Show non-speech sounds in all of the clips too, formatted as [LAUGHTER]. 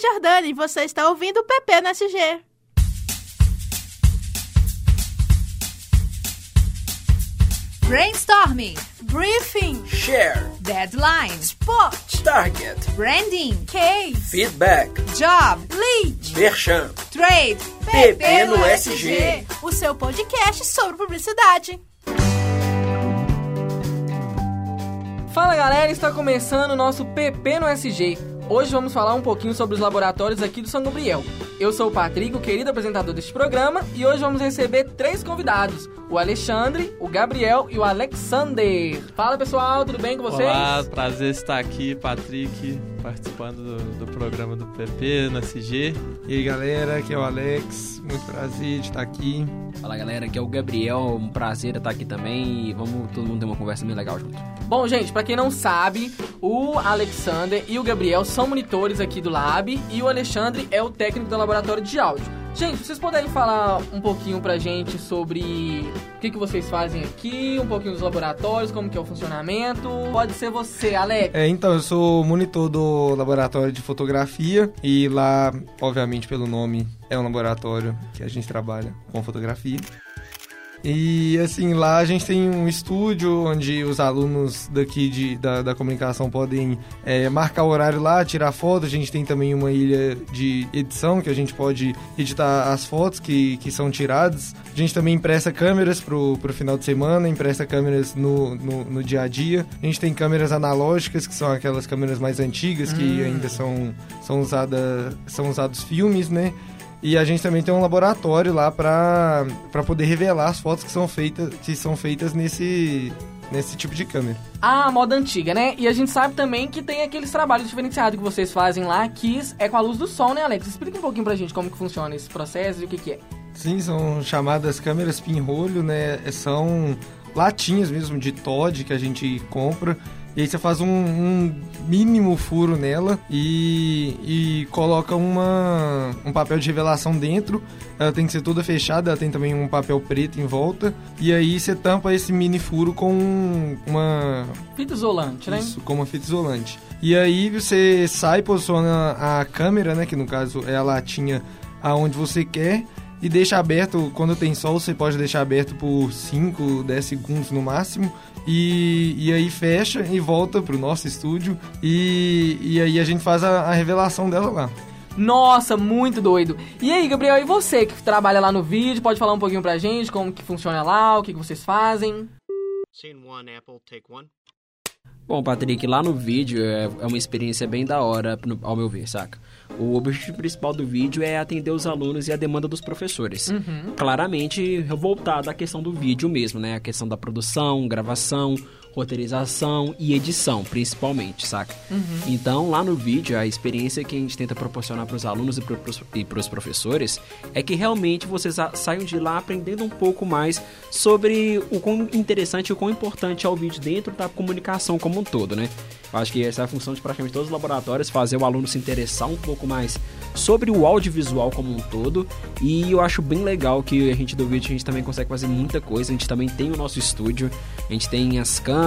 Jordana e você está ouvindo o PP no SG. Brainstorming, Briefing, Share, deadline, Spot, Target, branding, Case, Feedback, job, Lead, Merchan. trade. PP no SG. o seu podcast sobre publicidade. Fala galera, está começando o nosso PP no SG. Hoje vamos falar um pouquinho sobre os laboratórios aqui do São Gabriel. Eu sou o Patrick, o querido apresentador deste programa, e hoje vamos receber três convidados: o Alexandre, o Gabriel e o Alexander. Fala pessoal, tudo bem com vocês? Olá, prazer estar aqui, Patrick, participando do, do programa do PP no SG. E aí galera, aqui é o Alex, muito prazer de estar aqui. Fala galera, aqui é o Gabriel, um prazer estar aqui também e vamos todo mundo ter uma conversa bem legal junto. Bom, gente, pra quem não sabe, o Alexander e o Gabriel são monitores aqui do Lab e o Alexandre é o técnico do laboratório de áudio. Gente, vocês puderem falar um pouquinho pra gente sobre o que, que vocês fazem aqui, um pouquinho dos laboratórios, como que é o funcionamento. Pode ser você, Alex. É, então, eu sou monitor do laboratório de fotografia e lá, obviamente pelo nome, é um laboratório que a gente trabalha com fotografia. E assim, lá a gente tem um estúdio onde os alunos daqui de, da, da comunicação podem é, marcar o horário lá, tirar foto. A gente tem também uma ilha de edição que a gente pode editar as fotos que, que são tiradas. A gente também empresta câmeras pro, pro final de semana, empresta câmeras no, no, no dia a dia. A gente tem câmeras analógicas, que são aquelas câmeras mais antigas que ainda são, são, usada, são usados filmes, né? E a gente também tem um laboratório lá para poder revelar as fotos que são feitas, que são feitas nesse, nesse tipo de câmera. A moda antiga, né? E a gente sabe também que tem aqueles trabalhos diferenciados que vocês fazem lá, que é com a luz do sol, né, Alex? Explica um pouquinho pra gente como que funciona esse processo e o que, que é. Sim, são chamadas câmeras pinrolho, né? São latinhas mesmo de Todd que a gente compra. E aí você faz um, um mínimo furo nela e, e coloca uma, um papel de revelação dentro. Ela tem que ser toda fechada, ela tem também um papel preto em volta. E aí você tampa esse mini furo com uma... Fita isolante, né? Isso, com uma fita isolante. E aí você sai, posiciona a câmera, né? Que no caso é a latinha aonde você quer e deixa aberto, quando tem sol, você pode deixar aberto por 5, 10 segundos no máximo. E, e aí fecha e volta pro nosso estúdio. E, e aí a gente faz a, a revelação dela lá. Nossa, muito doido. E aí, Gabriel, e você que trabalha lá no vídeo, pode falar um pouquinho pra gente como que funciona lá, o que, que vocês fazem? Scene one, Apple, take one. Bom, Patrick, lá no vídeo é, é uma experiência bem da hora, no- ao meu ver, saca? O objetivo principal do vídeo é atender os alunos e a demanda dos professores. Claramente voltado à questão do vídeo mesmo, né? A questão da produção, gravação, roteirização e edição, principalmente, saca? Então, lá no vídeo, a experiência que a gente tenta proporcionar para os alunos e para os professores é que realmente vocês saiam de lá aprendendo um pouco mais sobre o quão interessante e o quão importante é o vídeo dentro da comunicação como um todo, né? Eu acho que essa é a função de praticamente todos os laboratórios, fazer o aluno se interessar um pouco mais sobre o audiovisual como um todo. E eu acho bem legal que a gente do vídeo a gente também consegue fazer muita coisa. A gente também tem o nosso estúdio, a gente tem as câmeras,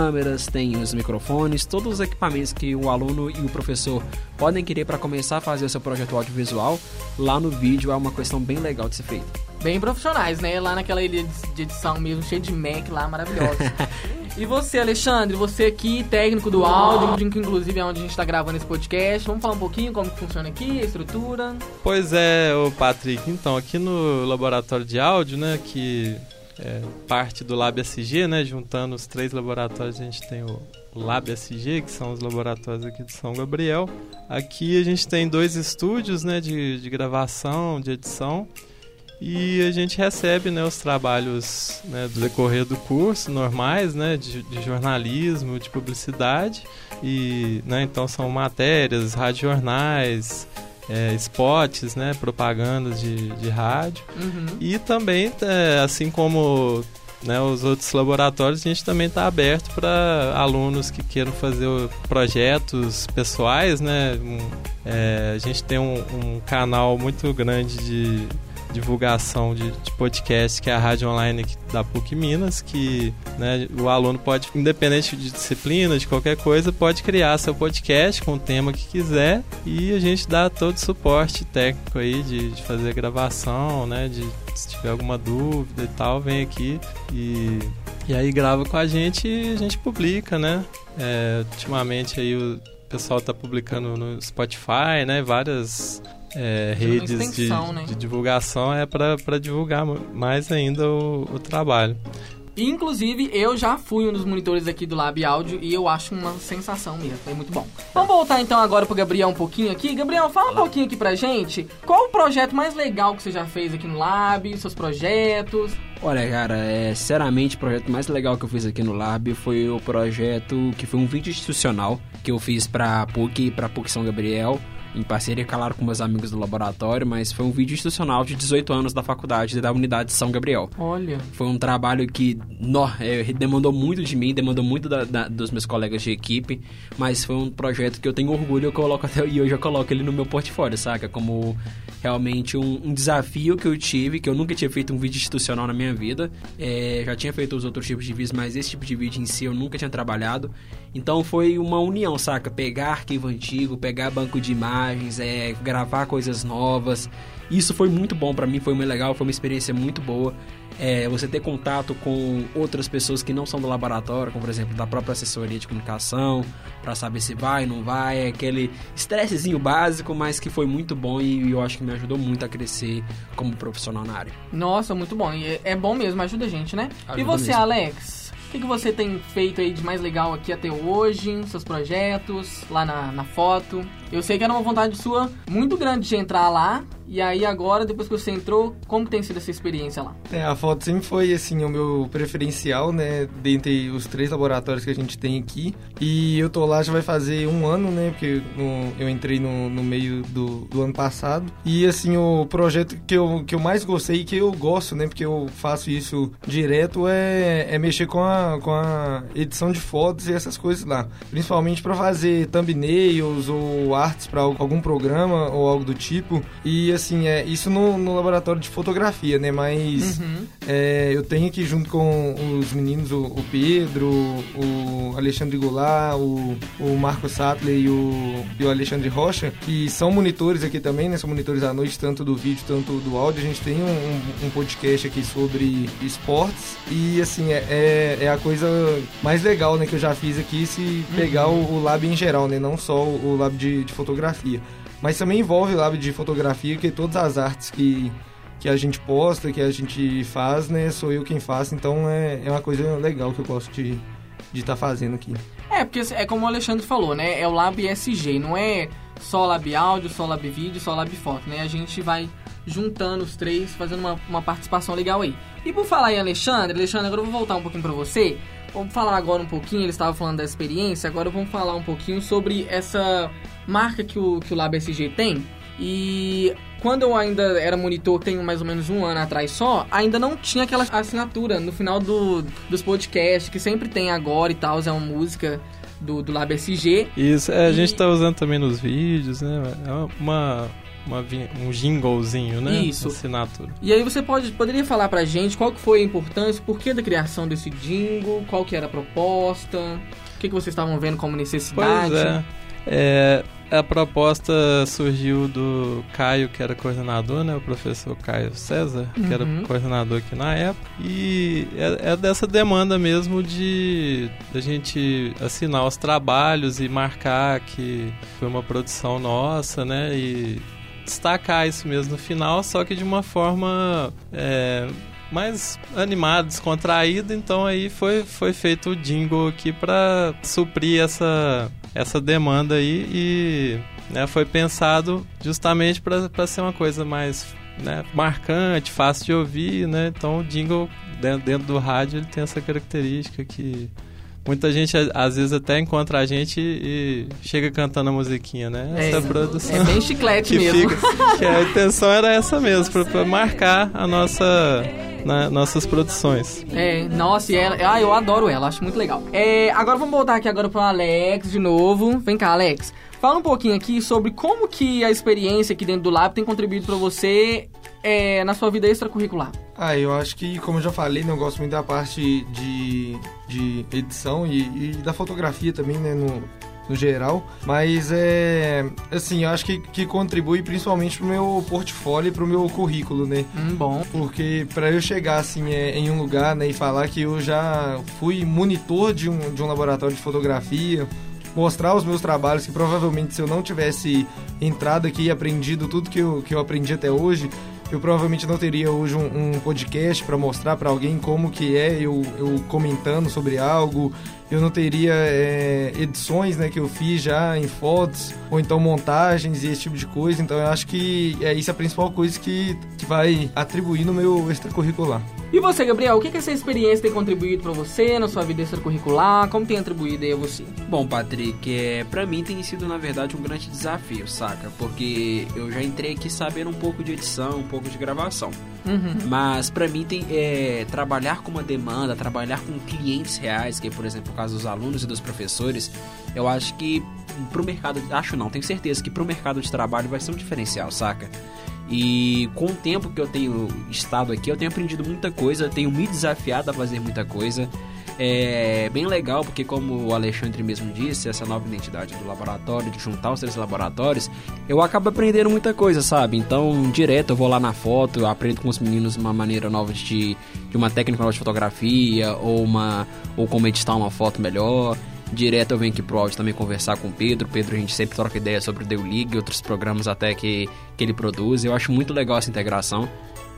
tem os microfones, todos os equipamentos que o aluno e o professor podem querer para começar a fazer o seu projeto audiovisual. Lá no vídeo é uma questão bem legal de ser feita. Bem profissionais, né? Lá naquela ilha de edição mesmo, cheio de Mac lá, maravilhosa. [LAUGHS] e você, Alexandre, você aqui, técnico do áudio, que inclusive é onde a gente tá gravando esse podcast. Vamos falar um pouquinho como que funciona aqui, a estrutura. Pois é, ô Patrick, então, aqui no laboratório de áudio, né, que é parte do Lab SG, né, juntando os três laboratórios, a gente tem o Lab SG, que são os laboratórios aqui de São Gabriel. Aqui a gente tem dois estúdios, né, de, de gravação, de edição, e a gente recebe né, os trabalhos né, do decorrer do curso normais, né, de, de jornalismo, de publicidade. E, né, então são matérias, radiojornais, é, spots, né, propagandas de, de rádio. Uhum. E também, é, assim como né, os outros laboratórios, a gente também está aberto para alunos que queiram fazer projetos pessoais. Né, um, é, a gente tem um, um canal muito grande de, divulgação de, de podcast, que é a rádio online da PUC Minas, que né, o aluno pode, independente de disciplina, de qualquer coisa, pode criar seu podcast com o tema que quiser e a gente dá todo o suporte técnico aí de, de fazer gravação, né, de se tiver alguma dúvida e tal, vem aqui e, e aí grava com a gente e a gente publica, né? É, ultimamente aí o pessoal está publicando no Spotify, né? Várias é, redes de, né? de divulgação é para divulgar mais ainda o, o trabalho. Inclusive, eu já fui um dos monitores aqui do Lab Áudio e eu acho uma sensação mesmo, é muito bom. Vamos voltar então agora pro Gabriel um pouquinho aqui. Gabriel, fala um pouquinho aqui pra gente. Qual o projeto mais legal que você já fez aqui no Lab, seus projetos? Olha, cara, é, sinceramente, o projeto mais legal que eu fiz aqui no Lab foi o projeto que foi um vídeo institucional que eu fiz pra PUC, pra PUC São Gabriel, em parceria, claro, com meus amigos do laboratório, mas foi um vídeo institucional de 18 anos da faculdade da Unidade de São Gabriel. Olha. Foi um trabalho que nó, é, demandou muito de mim, demandou muito da- da- dos meus colegas de equipe, mas foi um projeto que eu tenho orgulho, eu coloco até e hoje eu coloco ele no meu portfólio, saca? Como realmente um, um desafio que eu tive, que eu nunca tinha feito um vídeo institucional na minha vida. É, já tinha feito os outros tipos de vídeos, mas esse tipo de vídeo em si eu nunca tinha trabalhado. Então foi uma união, saca? Pegar arquivo antigo, pegar banco de imagens, é, gravar coisas novas. Isso foi muito bom pra mim, foi muito legal, foi uma experiência muito boa. É, você ter contato com outras pessoas que não são do laboratório, como por exemplo da própria assessoria de comunicação, pra saber se vai, não vai, é aquele estressezinho básico, mas que foi muito bom e eu acho que me ajudou muito a crescer como profissional na área. Nossa, muito bom. E é- é bom mesmo, ajuda a gente, né? e Ajuda você, mesmo. Alex? O que, que você tem feito aí de mais legal aqui até hoje? Seus projetos, lá na, na foto? Eu sei que era uma vontade sua muito grande de entrar lá. E aí agora, depois que você entrou, como tem sido essa experiência lá? É, a foto sempre foi assim o meu preferencial, né, dentre os três laboratórios que a gente tem aqui. E eu tô lá já vai fazer um ano, né, porque no- eu entrei no, no meio do, do ano passado. E assim o projeto que eu, que eu mais gostei e que eu gosto, né, porque eu faço isso direto é, é mexer com a, com a edição de fotos e essas coisas lá, principalmente para fazer thumbnails ou artes para algum programa ou algo do tipo. E assim é isso no, no laboratório de fotografia, né, mas Uhum. é, eu tenho aqui junto com os meninos, o, o Pedro, o Alexandre Goulart, o, o Marco Sattler e o, e o Alexandre Rocha, que são monitores aqui também, né? São monitores à noite, tanto do vídeo, tanto do áudio. A gente tem um, um- podcast aqui sobre esportes e, assim, é, é, é a coisa mais legal, né? Que eu já fiz aqui, se pegar o, o lab em geral, né? Não só o, o lab de, de fotografia. Mas também envolve lab de fotografia, que todas as artes que que a gente posta, que a gente faz, né? Sou eu quem faço, então é, é uma coisa legal que eu gosto de estar fazendo aqui. É, porque é como o Alexandre falou, né? É o Lab SG, não é só Lab Áudio, só Lab Vídeo, só Lab Foto, né? A gente vai juntando os três, fazendo uma, uma participação legal aí. E por falar em Alexandre, Alexandre, agora eu vou voltar um pouquinho pra você. Vamos falar agora um pouquinho, ele estava falando da experiência, agora vamos falar um pouquinho sobre essa marca que o, que o Lab SG tem. E quando eu ainda era monitor, tenho mais ou menos um ano atrás só, ainda não tinha aquela assinatura no final do, dos podcasts, que sempre tem agora e tal, é uma música do, do Lab SG. Isso, é, a E- gente tá usando também nos vídeos, né? É uma, uma, um jinglezinho, né? Isso. Assinatura. E aí você pode, poderia falar pra gente qual que foi a importância, por que da criação desse jingle, qual que era a proposta, o que, que vocês estavam vendo como necessidade. Pois é. É, a proposta surgiu do Caio, que era coordenador, né? O professor Caio César, que era Uhum. coordenador aqui na época. E é, é dessa demanda mesmo de a gente assinar os trabalhos e marcar que foi uma produção nossa, né? E destacar isso mesmo no final, só que de uma forma é, mais animada, descontraída. Então aí foi, foi feito o jingle aqui para suprir essa, essa demanda aí e né, foi pensado justamente para ser uma coisa mais né, marcante, fácil de ouvir, né? Então o jingle dentro, dentro do rádio ele tem essa característica que muita gente às vezes até encontra a gente e chega cantando a musiquinha, né? É, Essa produção É bem chiclete [LAUGHS] que mesmo. fica, que a intenção era essa mesmo, para marcar a nossa na- nossas produções. É, nossa, e ela. Ah, eu adoro ela, acho muito legal. É, agora vamos voltar aqui agora pro Alex de novo. Vem cá, Alex. Fala um pouquinho aqui sobre como que a experiência aqui dentro do Lab tem contribuído pra você é, na sua vida extracurricular? Ah, eu acho que, como eu já falei, né, eu gosto muito da parte de, de edição e, e da fotografia também, né, no, no geral. Mas é. Assim, eu acho que, que contribui principalmente pro meu portfólio e pro meu currículo, né? Hum, bom. Porque para eu chegar assim é, em um lugar né, e falar que eu já fui monitor de um, de um laboratório de fotografia, mostrar os meus trabalhos, que provavelmente se eu não tivesse entrado aqui e aprendido tudo que eu, que eu aprendi até hoje, eu provavelmente não teria hoje um, um podcast para mostrar para alguém como que é eu, eu comentando sobre algo, eu não teria é, edições né, que eu fiz já em fotos, ou então montagens e esse tipo de coisa. Então eu acho que é isso a principal coisa que, que vai atribuir no meu extracurricular. E você, Gabriel, o que, que essa experiência tem contribuído para você na sua vida extracurricular? Como tem atribuído aí a você? Bom, Patrick, é, pra mim tem sido, na verdade, um grande desafio, saca? Porque eu já entrei aqui sabendo um pouco de edição, um pouco de gravação. Uhum. Mas pra mim tem é, trabalhar com uma demanda, trabalhar com clientes reais, que é, por exemplo, o caso dos alunos e dos professores, eu acho que pro mercado, acho não, tenho certeza que pro mercado de trabalho vai ser um diferencial, saca? E com o tempo que eu tenho estado aqui, eu tenho aprendido muita coisa, tenho me desafiado a fazer muita coisa. É bem legal porque, como o Alexandre mesmo disse, essa nova identidade do laboratório, de juntar os três laboratórios, eu acabo aprendendo muita coisa, sabe? Então, direto eu vou lá na foto, aprendo com os meninos uma maneira nova de, de uma técnica nova de fotografia, ou, uma, ou como editar uma foto melhor. Direto eu venho aqui pro áudio também conversar com o Pedro. Pedro, a gente sempre troca ideia sobre o The League e outros programas até que, que ele produz. Eu acho muito legal essa integração.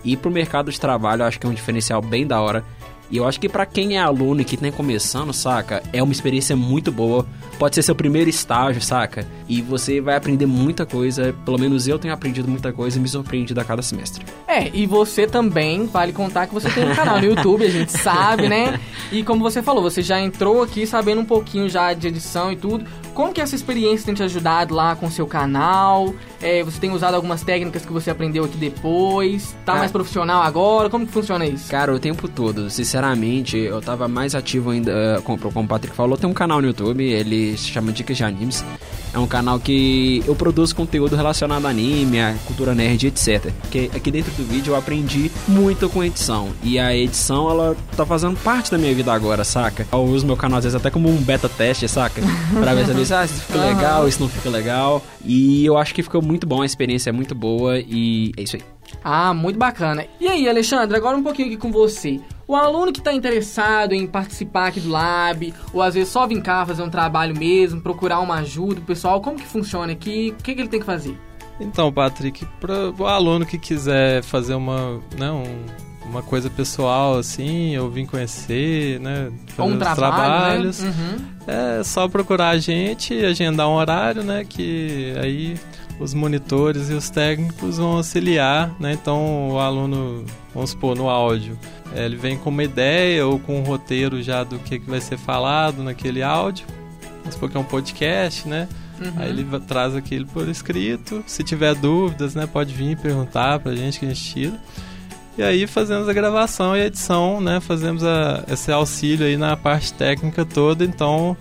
E pro mercado de trabalho, eu acho que é um diferencial bem da hora. E eu acho que para quem é aluno e que tá começando, saca? É uma experiência muito boa. Pode ser seu primeiro estágio, saca? E você vai aprender muita coisa. Pelo menos eu tenho aprendido muita coisa e me surpreendido a cada semestre. É, e você também, vale contar que você tem um canal no YouTube, a gente sabe, né? E como você falou, você já entrou aqui sabendo um pouquinho já de edição e tudo. Como que essa experiência tem te ajudado lá com o seu canal? É, você tem usado algumas técnicas que você aprendeu aqui depois? Tá Cara- mais profissional agora? Como que funciona isso? Cara, o tempo todo, sinceramente, eu tava mais ativo ainda, eh, como, como o Patrick falou, tem um canal no YouTube, ele se chama Dicas de Animes. É um canal que eu produzo conteúdo relacionado a anime, a cultura nerd, etc. Porque aqui dentro do vídeo eu aprendi muito com edição. E a edição, ela tá fazendo parte da minha vida agora, saca? Eu uso meu canal às vezes até como um beta teste, saca? Pra ver se ah, isso fica [LAUGHS] legal, isso não fica legal. E eu acho que ficou muito bom, a experiência é muito boa e é isso aí. Ah, muito bacana. E aí, Alexandre, agora um pouquinho aqui com você. O aluno que está interessado em participar aqui do Lab, ou às vezes só vir cá fazer um trabalho mesmo, procurar uma ajuda, pessoal, como que funciona aqui? O que, que ele tem que fazer? Então, Patrick, para o aluno que quiser fazer uma, né, um- uma coisa pessoal assim, eu vim conhecer, né, fazer um os trabalho, trabalhos, né? Uhum. é só procurar a gente, agendar um horário, né, que aí os monitores e os técnicos vão auxiliar, né, então o aluno, vamos supor, no áudio, é, ele vem com uma ideia ou com um roteiro já do que, que vai ser falado naquele áudio, vamos supor que é um podcast, né, Uhum. Aí ele traz aquilo por escrito. Se tiver dúvidas, né, pode vir perguntar pra gente que a gente tira. E aí fazemos a gravação e a edição, né? Fazemos a- esse auxílio aí na parte técnica toda. Então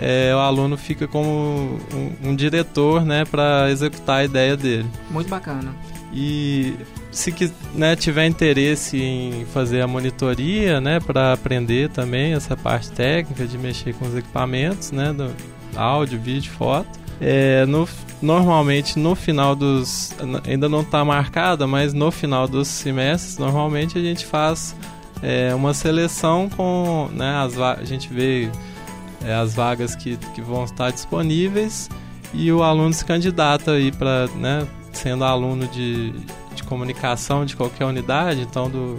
é, o aluno fica como um, um diretor, né, para executar a ideia dele. Muito bacana. E se né, tiver interesse em fazer a monitoria, né, para aprender também essa parte técnica de mexer com os equipamentos, né, do áudio, vídeo, foto, é, no, normalmente no final dos ainda não está marcada, mas no final dos semestres normalmente a gente faz é, uma seleção com, né, as a gente vê é, as vagas que, que vão estar disponíveis e o aluno se candidata aí para, né, sendo aluno de, de comunicação de qualquer unidade, então do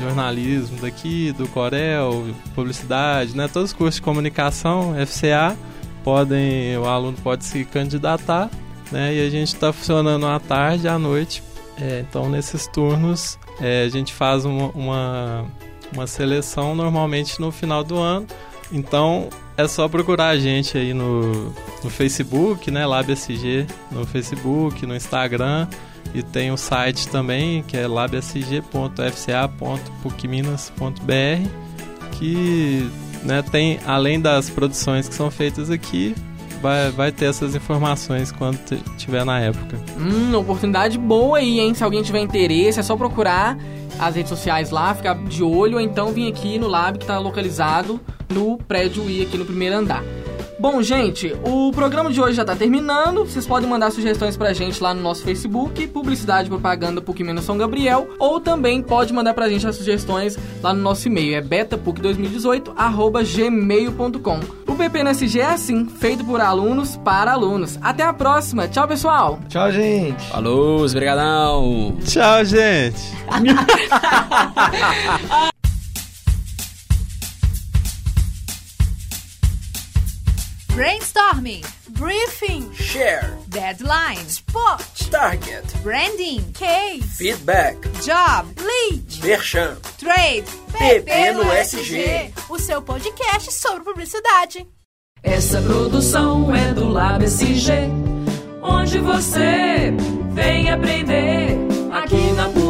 jornalismo daqui, do Corel, publicidade, né, todos os cursos de comunicação, FCA, podem, o aluno pode se candidatar, né, e a gente está funcionando à tarde à noite, É, então nesses turnos é, a gente faz uma, uma, uma seleção normalmente no final do ano, então é só procurar a gente aí no, no Facebook, né, LabSG no Facebook, no Instagram. E tem o site também que é labsg.fca.pucminas.br que né, tem além das produções que são feitas aqui vai, vai ter essas informações quando tiver na época. Hum, oportunidade boa aí, hein? Se alguém tiver interesse, é só procurar as redes sociais lá, ficar de olho, ou então vir aqui no Lab que tá localizado no prédio I aqui no primeiro andar. Bom, gente, o programa de hoje já tá terminando. Vocês podem mandar sugestões pra gente lá no nosso Facebook, Publicidade e Propaganda PUC Minas São Gabriel, ou também pode mandar pra gente as sugestões lá no nosso e-mail, é betapuc2018 arroba gmail.com. O PPNSG é assim, feito por alunos para alunos. Até a próxima, tchau pessoal! Tchau, gente. Falou, obrigadão! Tchau, gente! [LAUGHS] Brainstorming, Briefing. Share. deadline, Spot. Target. branding, Case. Feedback. job, Lead. Merchan. trade. PP no SG. O seu podcast sobre publicidade. Essa produção é do Lab SG, onde você vem aprender aqui na PUC.